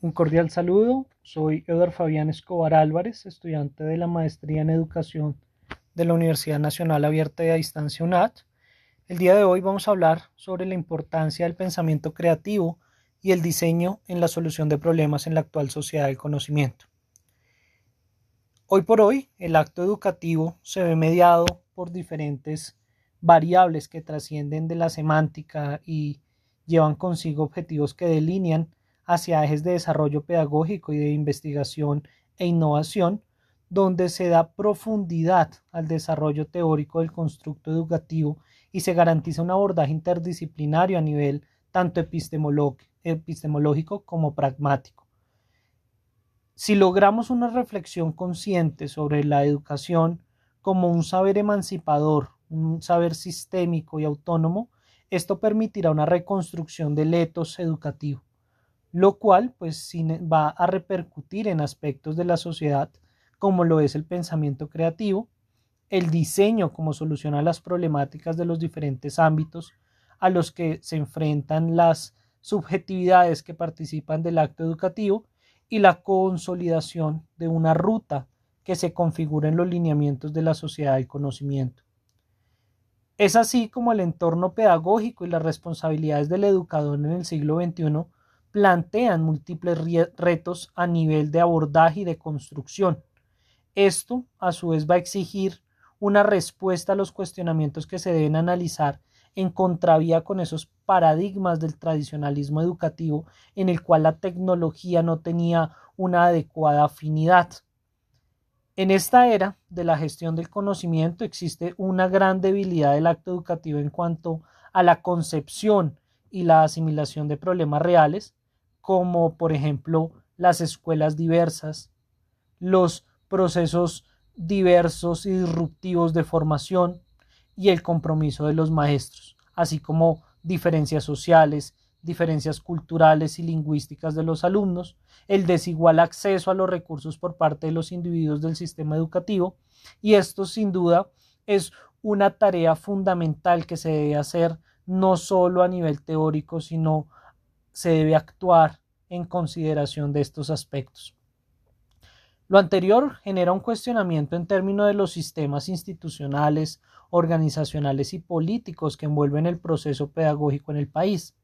Un cordial saludo, soy Eduardo Fabián Escobar Álvarez, estudiante de la Maestría en Educación de la Universidad Nacional Abierta de a Distancia UNAT. El día de hoy vamos a hablar sobre la importancia del pensamiento creativo y el diseño en la solución de problemas en la actual sociedad del conocimiento. Hoy por hoy, el acto educativo se ve mediado por diferentes variables que trascienden de la semántica y llevan consigo objetivos que delinean hacia ejes de desarrollo pedagógico y de investigación e innovación, donde se da profundidad al desarrollo teórico del constructo educativo y se garantiza un abordaje interdisciplinario a nivel tanto epistemológico como pragmático. Si logramos una reflexión consciente sobre la educación como un saber emancipador, un saber sistémico y autónomo, esto permitirá una reconstrucción del etos educativo, lo cual pues va a repercutir en aspectos de la sociedad como lo es el pensamiento creativo, el diseño como solución a las problemáticas de los diferentes ámbitos a los que se enfrentan las subjetividades que participan del acto educativo y la consolidación de una ruta que se configura en los lineamientos de la sociedad del conocimiento. Es así como el entorno pedagógico y las responsabilidades del educador en el siglo XXI plantean múltiples retos a nivel de abordaje y de construcción. Esto, a su vez, va a exigir una respuesta a los cuestionamientos que se deben analizar en contravía con esos paradigmas del tradicionalismo educativo en el cual la tecnología no tenía una adecuada afinidad. En esta era de la gestión del conocimiento existe una gran debilidad del acto educativo en cuanto a la concepción y la asimilación de problemas reales, como por ejemplo las escuelas diversas, los procesos diversos y disruptivos de formación y el compromiso de los maestros, así como diferencias sociales, diferencias culturales y lingüísticas de los alumnos, el desigual acceso a los recursos por parte de los individuos del sistema educativo, y esto sin duda es una tarea fundamental que se debe hacer no solo a nivel teórico, sino se debe actuar en consideración de estos aspectos. Lo anterior genera un cuestionamiento en términos de los sistemas institucionales, organizacionales y políticos que envuelven el proceso pedagógico en el país,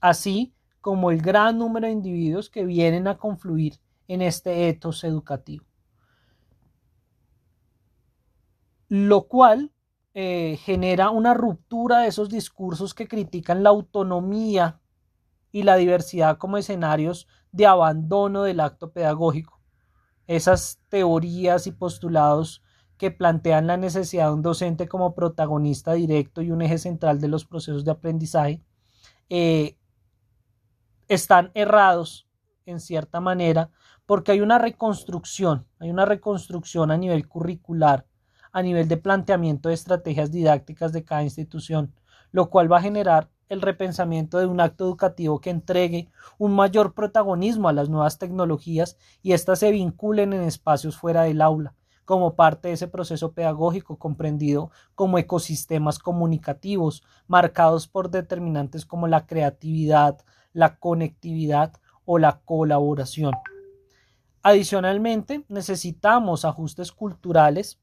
así como el gran número de individuos que vienen a confluir en este etos educativo. Lo cual eh, genera una ruptura de esos discursos que critican la autonomía y la diversidad como escenarios de abandono del acto pedagógico. Esas teorías y postulados que plantean la necesidad de un docente como protagonista directo y un eje central de los procesos de aprendizaje, eh, están errados en cierta manera porque hay una reconstrucción, hay una reconstrucción a nivel curricular, a nivel de planteamiento de estrategias didácticas de cada institución, lo cual va a generar el repensamiento de un acto educativo que entregue un mayor protagonismo a las nuevas tecnologías y éstas se vinculen en espacios fuera del aula, como parte de ese proceso pedagógico comprendido como ecosistemas comunicativos, marcados por determinantes como la creatividad, la conectividad o la colaboración. Adicionalmente, necesitamos ajustes culturales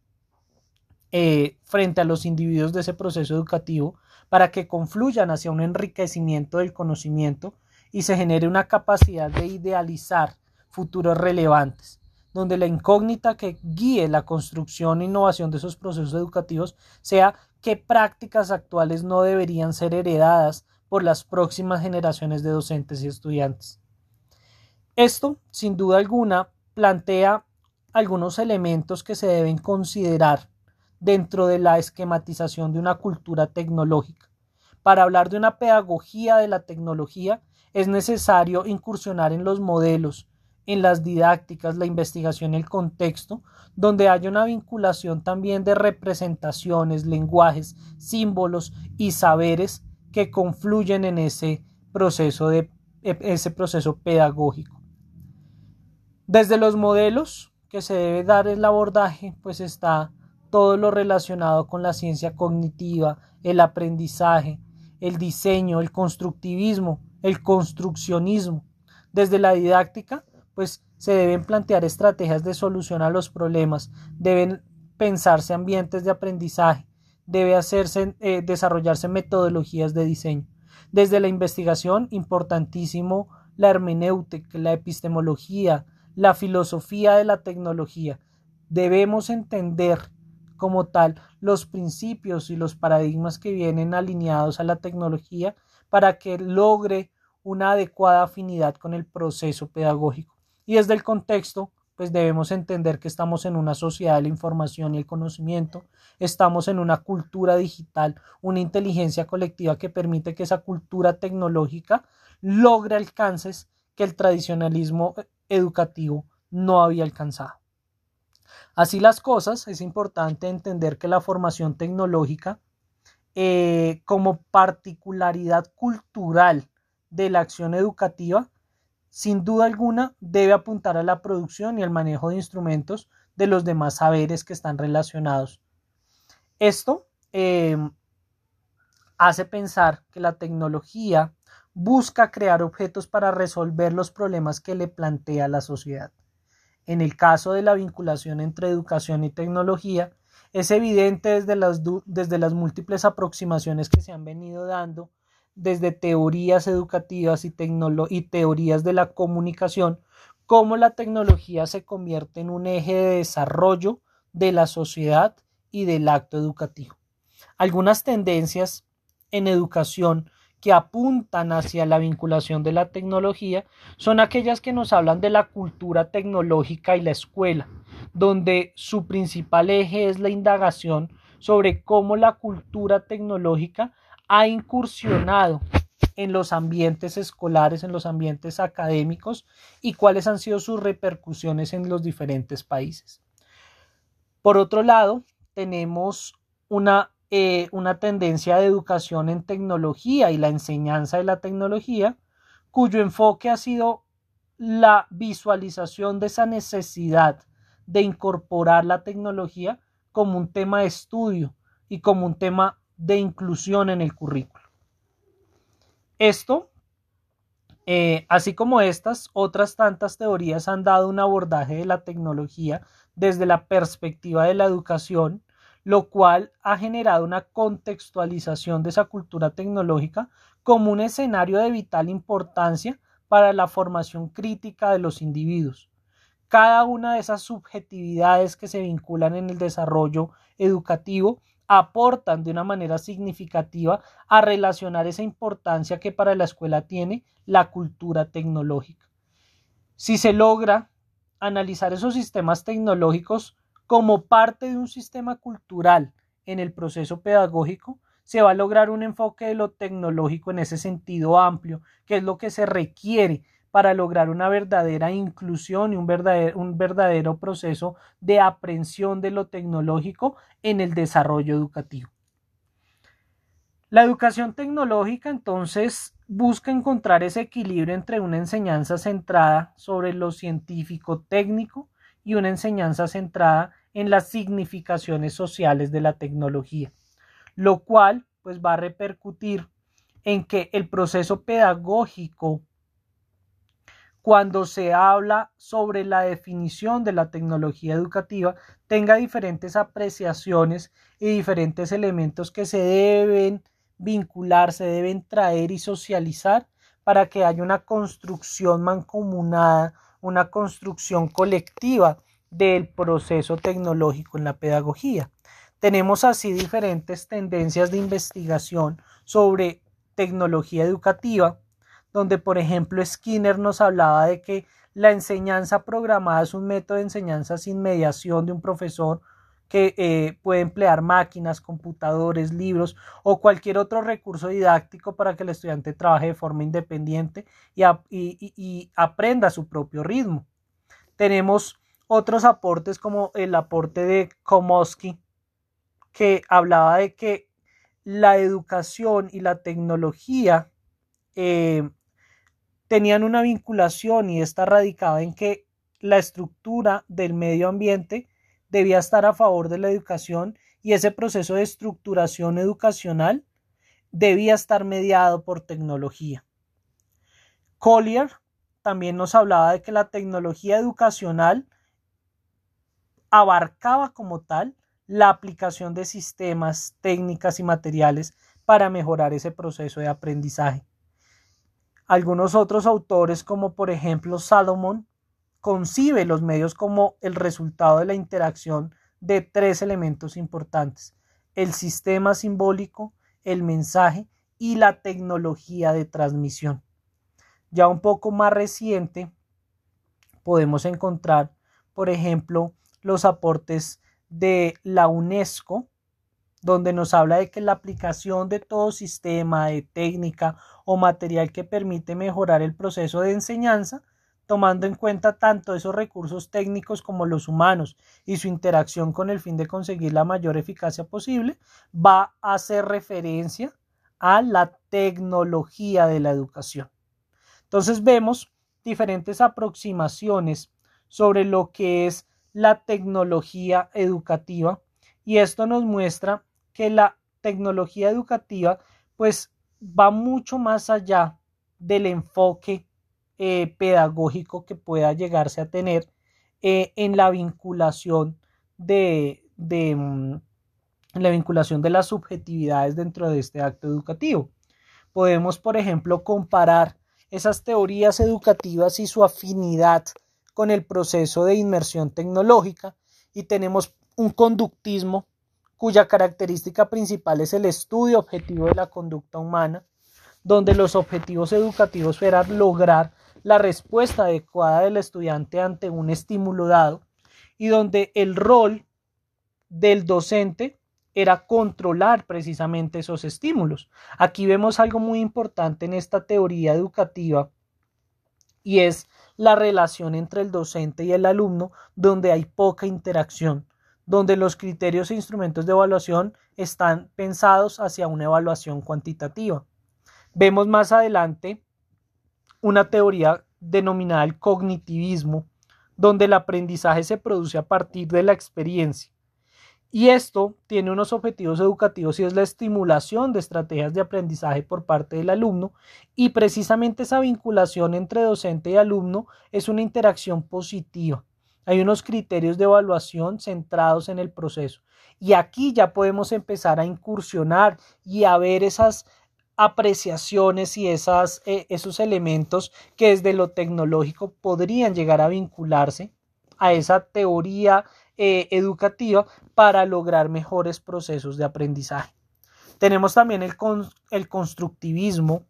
eh, frente a los individuos de ese proceso educativo para que confluyan hacia un enriquecimiento del conocimiento y se genere una capacidad de idealizar futuros relevantes, donde la incógnita que guíe la construcción e innovación de esos procesos educativos sea qué prácticas actuales no deberían ser heredadas por las próximas generaciones de docentes y estudiantes. Esto, sin duda alguna, plantea algunos elementos que se deben considerar dentro de la esquematización de una cultura tecnológica. Para hablar de una pedagogía de la tecnología es necesario incursionar en los modelos, en las didácticas, la investigación, el contexto, donde haya una vinculación también de representaciones, lenguajes, símbolos y saberes que confluyen en ese proceso de e, ese proceso pedagógico. Desde los modelos que se debe dar el abordaje, pues está todo lo relacionado con la ciencia cognitiva, el aprendizaje, el diseño, el constructivismo, el construccionismo, Desde la didáctica, pues se deben plantear estrategias de solución a los problemas, deben pensarse ambientes de aprendizaje, debe hacerse, eh, desarrollarse metodologías de diseño. Desde la investigación, importantísimo la hermenéutica, la epistemología, la filosofía de la tecnología. Debemos entender como tal los principios y los paradigmas que vienen alineados a la tecnología para que logre una adecuada afinidad con el proceso pedagógico. Y desde el contexto, pues debemos entender que estamos en una sociedad de la información y el conocimiento, estamos en una cultura digital, una inteligencia colectiva que permite que esa cultura tecnológica logre alcances que el tradicionalismo educativo no había alcanzado. Así las cosas, es importante entender que la formación tecnológica eh, como particularidad cultural de la acción educativa sin duda alguna debe apuntar a la producción y al manejo de instrumentos de los demás saberes que están relacionados. Esto em, hace pensar que la tecnología busca crear objetos para resolver los problemas que le plantea la sociedad. En el caso de la vinculación entre educación y tecnología, es evidente desde las, múltiples aproximaciones que se han venido dando desde teorías educativas y, y teorías de la comunicación, cómo la tecnología se convierte en un eje de desarrollo de la sociedad y del acto educativo. Algunas tendencias en educación que apuntan hacia la vinculación de la tecnología son aquellas que nos hablan de la cultura tecnológica y la escuela, donde su principal eje es la indagación sobre cómo la cultura tecnológica ha incursionado en los ambientes escolares, en los ambientes académicos y cuáles han sido sus repercusiones en los diferentes países. Por otro lado, tenemos una, eh, una tendencia de educación en tecnología y la enseñanza de la tecnología, cuyo enfoque ha sido la visualización de esa necesidad de incorporar la tecnología como un tema de estudio y como un tema de inclusión en el currículo. Esto, eh, así como estas, otras tantas teorías han dado un abordaje de la tecnología desde la perspectiva de la educación, lo cual ha generado una contextualización de esa cultura tecnológica como un escenario de vital importancia para la formación crítica de los individuos. Cada una de esas subjetividades que se vinculan en el desarrollo educativo aportan de una manera significativa a relacionar esa importancia que para la escuela tiene la cultura tecnológica. Si se logra analizar esos sistemas tecnológicos como parte de un sistema cultural en el proceso pedagógico, se va a lograr un enfoque de lo tecnológico en ese sentido amplio, que es lo que se requiere para lograr una verdadera inclusión y un verdadero, un verdadero proceso de aprehensión de lo tecnológico en el desarrollo educativo. La educación tecnológica entonces busca encontrar ese equilibrio entre una enseñanza centrada sobre lo científico técnico y una enseñanza centrada en las significaciones sociales de la tecnología, lo cual pues va a repercutir en que el proceso pedagógico cuando se habla sobre la definición de la tecnología educativa tenga diferentes apreciaciones y diferentes elementos que se deben vincular, se deben traer y socializar para que haya una construcción mancomunada, una construcción colectiva del proceso tecnológico en la pedagogía. Tenemos así diferentes tendencias de investigación sobre tecnología educativa donde por ejemplo Skinner nos hablaba de que la enseñanza programada es un método de enseñanza sin mediación de un profesor que eh, puede emplear máquinas, computadores, libros o cualquier otro recurso didáctico para que el estudiante trabaje de forma independiente y, y aprenda a su propio ritmo. Tenemos otros aportes como el aporte de Komosky, que hablaba de que la educación y la tecnología eh, tenían una vinculación y esta radicaba en que la estructura del medio ambiente debía estar a favor de la educación y ese proceso de estructuración educacional debía estar mediado por tecnología. Collier también nos hablaba de que la tecnología educacional abarcaba como tal la aplicación de sistemas, técnicas y materiales para mejorar ese proceso de aprendizaje. Algunos otros autores, como por ejemplo Salomón, concibe los medios como el resultado de la interacción de tres elementos importantes, el sistema simbólico, el mensaje y la tecnología de transmisión. Ya un poco más reciente podemos encontrar, por ejemplo, los aportes de la UNESCO, donde nos habla de que la aplicación de todo sistema de técnica o material que permite mejorar el proceso de enseñanza, tomando en cuenta tanto esos recursos técnicos como los humanos y su interacción con el fin de conseguir la mayor eficacia posible, va a hacer referencia a la tecnología de la educación. Entonces vemos diferentes aproximaciones sobre lo que es la tecnología educativa y esto nos muestra que la tecnología educativa pues va mucho más allá del enfoque eh, pedagógico que pueda llegarse a tener eh, en la vinculación de, de mm, la vinculación de las subjetividades dentro de este acto educativo. Podemos, por ejemplo, comparar esas teorías educativas y su afinidad con el proceso de inmersión tecnológica y tenemos un conductismo cuya característica principal es el estudio objetivo de la conducta humana, donde los objetivos educativos eran lograr la respuesta adecuada del estudiante ante un estímulo dado y donde el rol del docente era controlar precisamente esos estímulos. Aquí vemos algo muy importante en esta teoría educativa y es la relación entre el docente y el alumno donde hay poca interacción, donde los criterios e instrumentos de evaluación están pensados hacia una evaluación cuantitativa. Vemos más adelante una teoría denominada el cognitivismo, donde el aprendizaje se produce a partir de la experiencia y esto tiene unos objetivos educativos y es la estimulación de estrategias de aprendizaje por parte del alumno y precisamente esa vinculación entre docente y alumno es una interacción positiva. Hay unos criterios de evaluación centrados en el proceso y aquí ya podemos empezar a incursionar y a ver esas apreciaciones y esas, eh, esos elementos que desde lo tecnológico podrían llegar a vincularse a esa teoría eh, educativa para lograr mejores procesos de aprendizaje. Tenemos también el, el constructivismo,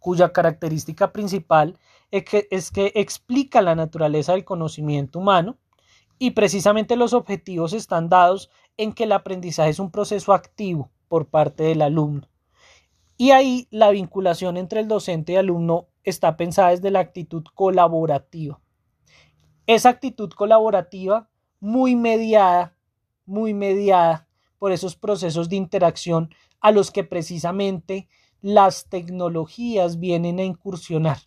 cuya característica principal es que, es que explica la naturaleza del conocimiento humano y precisamente los objetivos están dados en que el aprendizaje es un proceso activo por parte del alumno. Y ahí la vinculación entre el docente y alumno está pensada desde la actitud colaborativa. Esa actitud colaborativa muy mediada, muy mediada por esos procesos de interacción a los que precisamente las tecnologías vienen a incursionar.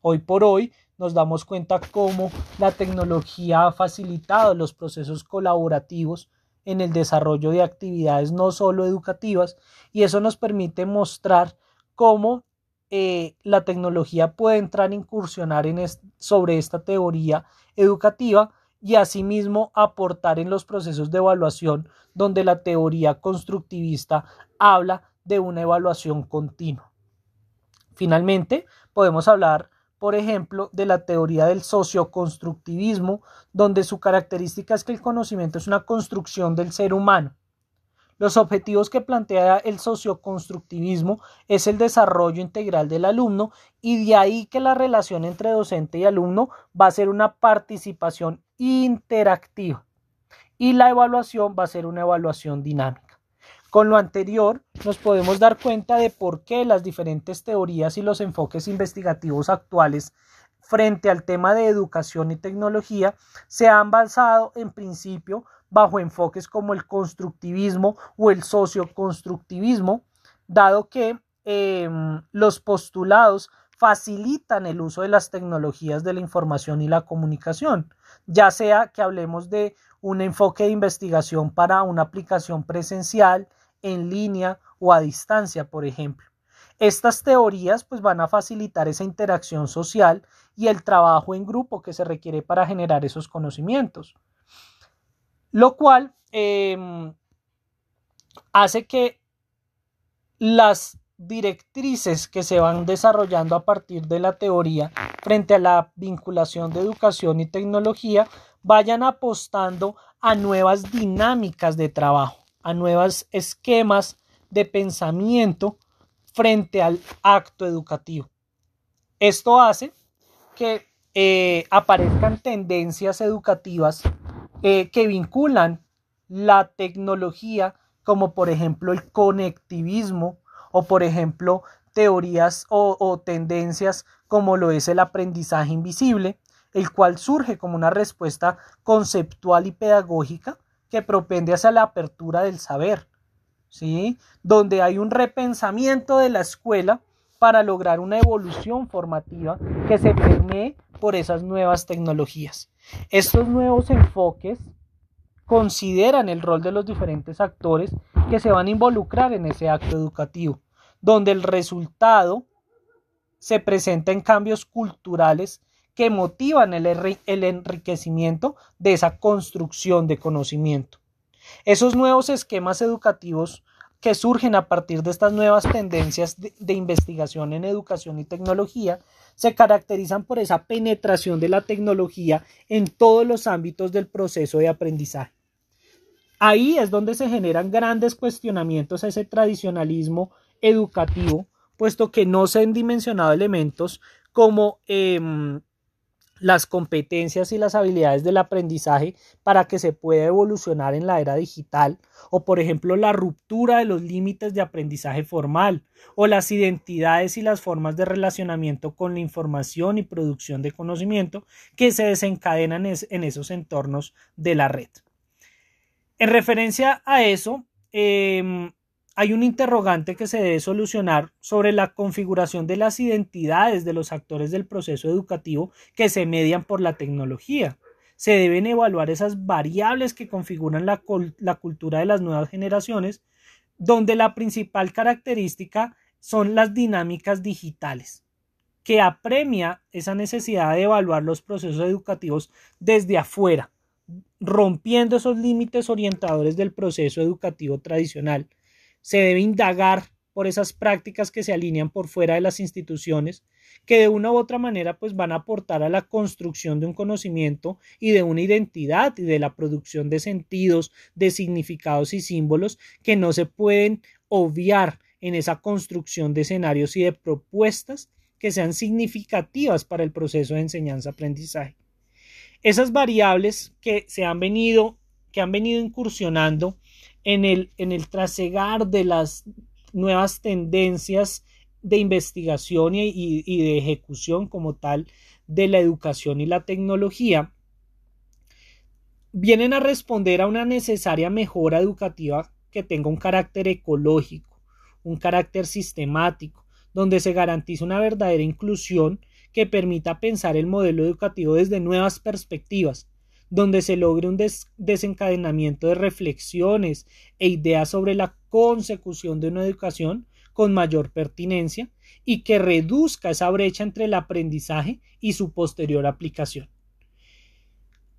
Hoy por hoy nos damos cuenta cómo la tecnología ha facilitado los procesos colaborativos en el desarrollo de actividades no solo educativas y eso nos permite mostrar cómo eh, la tecnología puede entrar a incursionar en sobre esta teoría educativa y asimismo aportar en los procesos de evaluación donde la teoría constructivista habla de una evaluación continua. Finalmente, podemos hablar, por ejemplo, de la teoría del socioconstructivismo, donde su característica es que el conocimiento es una construcción del ser humano. Los objetivos que plantea el socioconstructivismo es el desarrollo integral del alumno y de ahí que la relación entre docente y alumno va a ser una participación interactiva y la evaluación va a ser una evaluación dinámica. Con lo anterior nos podemos dar cuenta de por qué las diferentes teorías y los enfoques investigativos actuales frente al tema de educación y tecnología se han basado en principio bajo enfoques como el constructivismo o el socioconstructivismo, dado que em, los postulados facilitan el uso de las tecnologías de la información y la comunicación, ya sea que hablemos de un enfoque de investigación para una aplicación presencial, en línea o a distancia, por ejemplo. Estas teorías pues van a facilitar esa interacción social y el trabajo en grupo que se requiere para generar esos conocimientos. Lo cual em, hace que las directrices que se van desarrollando a partir de la teoría frente a la vinculación de educación y tecnología vayan apostando a nuevas dinámicas de trabajo, a nuevos esquemas de pensamiento frente al acto educativo. Esto hace que eh, aparezcan tendencias educativas eh, que vinculan la tecnología como por ejemplo el conectivismo o por ejemplo teorías o, tendencias como lo es el aprendizaje invisible, el cual surge como una respuesta conceptual y pedagógica que propende hacia la apertura del saber, ¿sí? Donde hay un repensamiento de la escuela para lograr una evolución formativa que se permee por esas nuevas tecnologías. Estos nuevos enfoques consideran el rol de los diferentes actores que se van a involucrar en ese acto educativo, donde el resultado se presenta en cambios culturales que motivan el, el, enriquecimiento de esa construcción de conocimiento. Esos nuevos esquemas educativos que surgen a partir de estas nuevas tendencias de, investigación en educación y tecnología se caracterizan por esa penetración de la tecnología en todos los ámbitos del proceso de aprendizaje. Ahí es donde se generan grandes cuestionamientos a ese tradicionalismo educativo, puesto que no se han dimensionado elementos como em, las competencias y las habilidades del aprendizaje para que se pueda evolucionar en la era digital, o por ejemplo la ruptura de los límites de aprendizaje formal, o las identidades y las formas de relacionamiento con la información y producción de conocimiento que se desencadenan en esos entornos de la red. En referencia a eso, em, hay un interrogante que se debe solucionar sobre la configuración de las identidades de los actores del proceso educativo que se median por la tecnología. Se deben evaluar esas variables que configuran la, cultura de las nuevas generaciones, donde la principal característica son las dinámicas digitales, que apremia esa necesidad de evaluar los procesos educativos desde afuera, rompiendo esos límites orientadores del proceso educativo tradicional. Se debe indagar por esas prácticas que se alinean por fuera de las instituciones, que de una u otra manera pues van a aportar a la construcción de un conocimiento y de una identidad y de la producción de sentidos, de significados y símbolos que no se pueden obviar en esa construcción de escenarios y de propuestas que sean significativas para el proceso de enseñanza-aprendizaje. Esas variables que se han venido, que han venido incursionando en el, trasegar de las nuevas tendencias de investigación y, y de ejecución como tal de la educación y la tecnología, vienen a responder a una necesaria mejora educativa que tenga un carácter ecológico, un carácter sistemático, donde se garantice una verdadera inclusión que permita pensar el modelo educativo desde nuevas perspectivas, donde se logre un desencadenamiento de reflexiones e ideas sobre la consecución de una educación con mayor pertinencia y que reduzca esa brecha entre el aprendizaje y su posterior aplicación.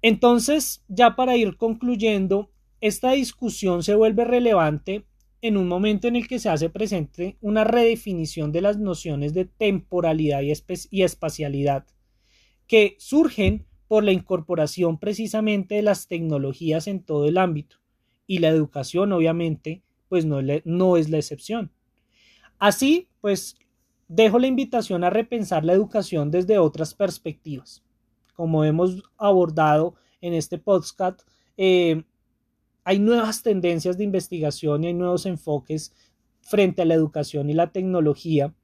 Entonces, ya para ir concluyendo, esta discusión se vuelve relevante en un momento en el que se hace presente una redefinición de las nociones de temporalidad y, espacialidad, que surgen por la incorporación precisamente de las tecnologías en todo el ámbito, y la educación obviamente pues no, no es la excepción. Así pues dejo la invitación a repensar la educación desde otras perspectivas. Como hemos abordado en este podcast, eh, hay nuevas tendencias de investigación y hay nuevos enfoques frente a la educación y la tecnología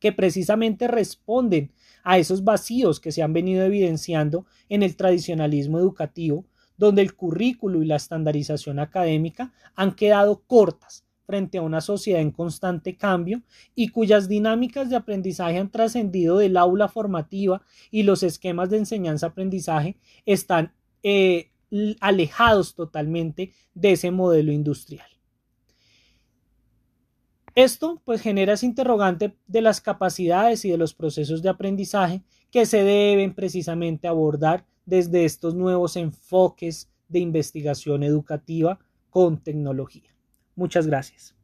que precisamente responden a esos vacíos que se han venido evidenciando en el tradicionalismo educativo, donde el currículo y la estandarización académica han quedado cortas frente a una sociedad en constante cambio y cuyas dinámicas de aprendizaje han trascendido del aula formativa y los esquemas de enseñanza-aprendizaje están eh, alejados totalmente de ese modelo industrial. Esto pues genera ese interrogante de las capacidades y de los procesos de aprendizaje que se deben precisamente abordar desde estos nuevos enfoques de investigación educativa con tecnología. Muchas gracias.